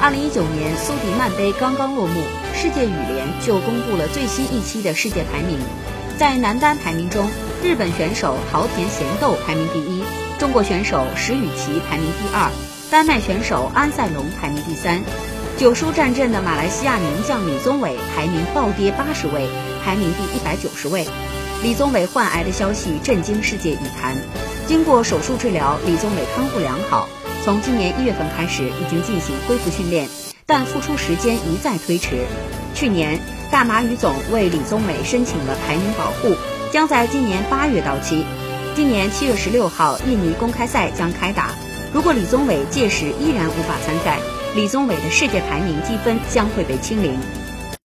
二零一九年苏迪曼杯刚刚落幕，世界羽联就公布了最新一期的世界排名。在男单排名中，日本选手桃田贤斗排名第一，中国选手石宇奇排名第二，丹麦选手安塞龙排名第三。九输战阵的马来西亚名将李宗伟排名暴跌八十位，排名第一百九十位。李宗伟患癌的消息震惊世界羽坛。经过手术治疗，李宗伟康复良好。从今年一月份开始，已经进行恢复训练，但复出时间一再推迟。去年，大马羽总为李宗伟申请了排名保护，将在今年八月到期。今年七月十六号，印尼公开赛将开打。如果李宗伟届时依然无法参赛，李宗伟的世界排名积分将会被清零。